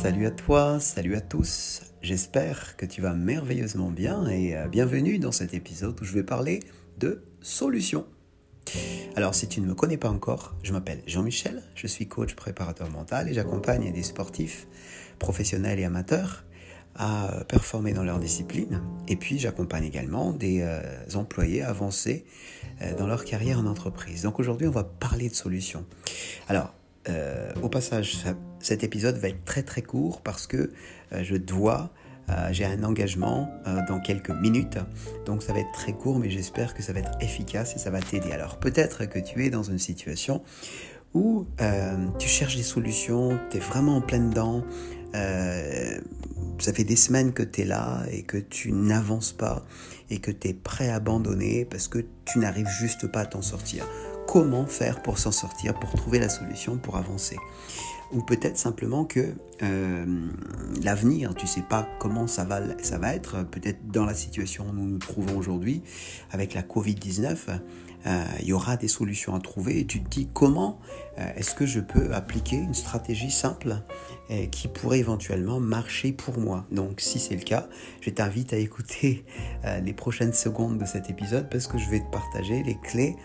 Salut à toi, salut à tous. J'espère que tu vas merveilleusement bien et euh, bienvenue dans cet épisode où je vais parler de solutions. Alors si tu ne me connais pas encore, je m'appelle Jean-Michel, je suis coach préparateur mental et j'accompagne des sportifs professionnels et amateurs à performer dans leur discipline. Et puis j'accompagne également des euh, employés à avancer euh, dans leur carrière en entreprise. Donc aujourd'hui on va parler de solutions. Alors euh, au passage, cet épisode va être très très court parce que euh, je dois, euh, j'ai un engagement dans quelques minutes, donc ça va être très court, mais j'espère que ça va être efficace et ça va t'aider. Alors peut-être que tu es dans une situation où tu cherches des solutions, tu es vraiment en pleine dedans, ça fait des semaines que tu es là et que tu n'avances pas et que tu es prêt à abandonner parce que tu n'arrives juste pas à t'en sortir comment faire pour s'en sortir, pour trouver la solution, pour avancer. Ou peut-être simplement que euh, l'avenir, tu sais pas comment ça va, ça va être, peut-être dans la situation où nous nous trouvons aujourd'hui, avec la Covid-19, euh, il y aura des solutions à trouver et tu te dis comment euh, est-ce que je peux appliquer une stratégie simple qui pourrait éventuellement marcher pour moi? Donc si c'est le cas, je t'invite à écouter les prochaines secondes de cet épisode parce que je vais te partager les clés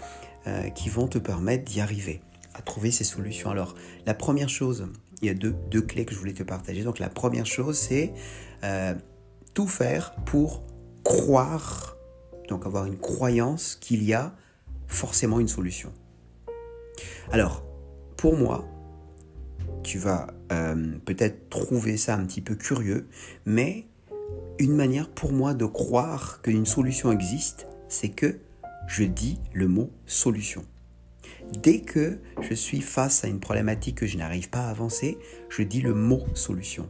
euh, qui vont te permettre d'y arriver, à trouver ces solutions. Alors, la première chose, il y a deux, deux clés que je voulais te partager. Donc, la première chose, c'est euh, tout faire pour croire, donc avoir une croyance qu'il y a forcément une solution. Alors, pour moi, tu vas euh, peut-être trouver ça un petit peu curieux, mais une manière pour moi de croire qu'une solution existe, c'est que je dis le mot solution. Dès que je suis face à une problématique que je n'arrive pas à avancer, je dis le mot solution.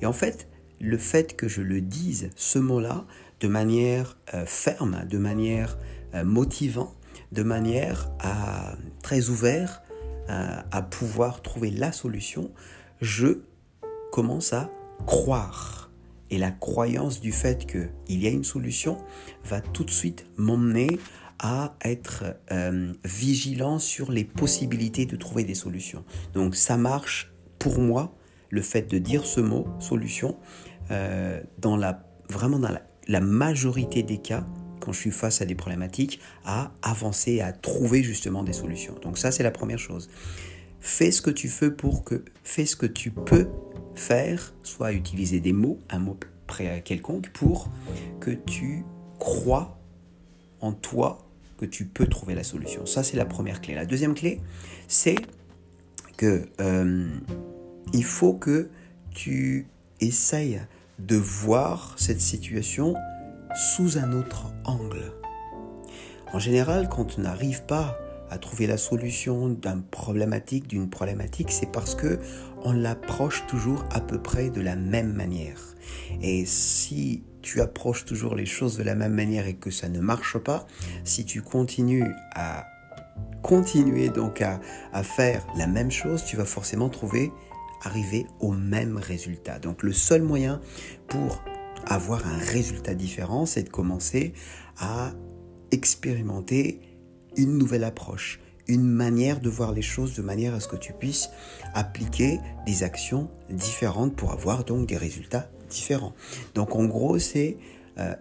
Et en fait, le fait que je le dise, ce mot-là, de manière euh, ferme, de manière euh, motivante, de manière très ouverte euh, à pouvoir trouver la solution, je commence à croire et la croyance du fait qu'il y a une solution va tout de suite m'emmener à être euh, vigilant sur les possibilités de trouver des solutions. Donc ça marche pour moi, le fait de dire ce mot, solution, euh, dans la, vraiment dans la, majorité des cas, quand je suis face à des problématiques, à avancer, à trouver justement des solutions. Donc ça, c'est la première chose. Fais ce que tu veux pour que, fais ce que tu peux faire, soit utiliser des mots, un mot quelconque, pour que tu crois en toi que tu peux trouver la solution. Ça, c'est la première clé. La deuxième clé, c'est que euh, il faut que tu essayes de voir cette situation sous un autre angle. En général, quand on n'arrive pas à trouver la solution d'une problématique, d'une problématique, c'est parce que on l'approche toujours à peu près de la même manière. Et si tu approches toujours les choses de la même manière et que ça ne marche pas, si tu continues à continuer donc à, à faire la même chose, tu vas forcément trouver arriver au même résultat. Donc le seul moyen pour avoir un résultat différent, c'est de commencer à expérimenter une nouvelle approche, une manière de voir les choses de manière à ce que tu puisses appliquer des actions différentes pour avoir donc des résultats différents. Donc en gros, c'est euh,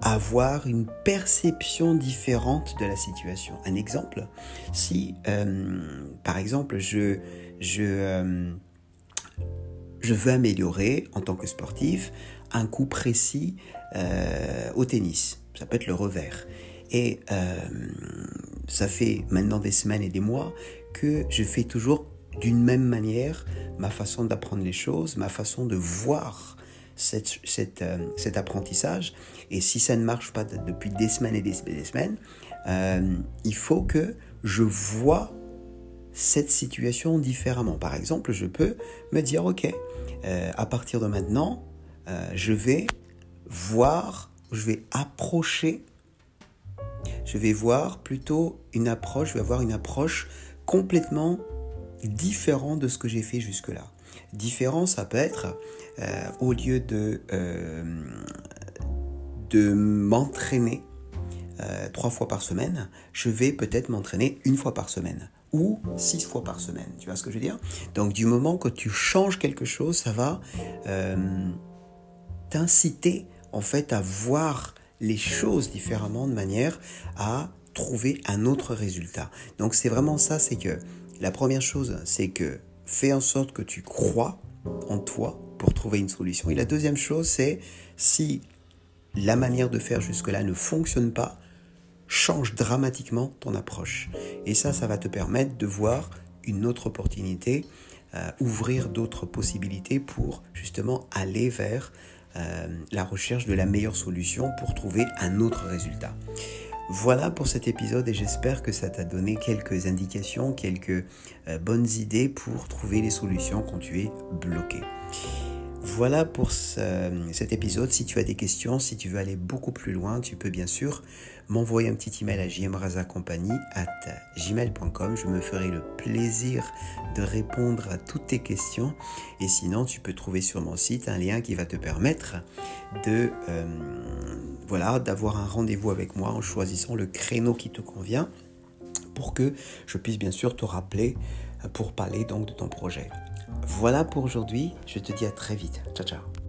avoir une perception différente de la situation. Un exemple, si euh, par exemple je, je, euh, je veux améliorer en tant que sportif un coup précis au tennis, ça peut être le revers. Et ça fait maintenant des semaines et des mois que je fais toujours d'une même manière ma façon d'apprendre les choses, ma façon de voir euh, cet apprentissage. Et si ça ne marche pas depuis des semaines et des, semaines, euh, il faut que je vois cette situation différemment. Par exemple, je peux me dire, OK, euh, à partir de maintenant, je vais voir, je vais approcher je vais voir plutôt une approche, je vais avoir une approche complètement différente de ce que j'ai fait jusque-là. Différent, ça peut être, euh, au lieu de, euh, de m'entraîner euh, trois fois par semaine, je vais peut-être m'entraîner une fois par semaine. ou six fois par semaine. Tu vois ce que je veux dire? Donc du moment que tu changes quelque chose, ça va t'inciter en fait à voir les choses différemment de manière à trouver un autre résultat. Donc c'est vraiment ça, c'est que la première chose, c'est que fais en sorte que tu crois en toi pour trouver une solution. Et la deuxième chose, c'est si la manière de faire jusque-là ne fonctionne pas, change dramatiquement ton approche. Et ça, ça va te permettre de voir une autre opportunité, euh, ouvrir d'autres possibilités pour justement aller vers euh, la recherche de la meilleure solution pour trouver un autre résultat. Voilà pour cet épisode et j'espère que ça t'a donné quelques indications, quelques euh, bonnes idées pour trouver les solutions quand tu es bloqué. Voilà pour cet épisode. Si tu as des questions, si tu veux aller beaucoup plus loin, tu peux bien sûr m'envoyer un petit email à gmail.com. Je me ferai le plaisir de répondre à toutes tes questions. Et sinon, tu peux trouver sur mon site un lien qui va te permettre de euh, voilà d'avoir un rendez-vous avec moi en choisissant le créneau qui te convient pour que je puisse bien sûr te rappeler pour parler donc de ton projet. Voilà pour aujourd'hui, je te dis à très vite. Ciao ciao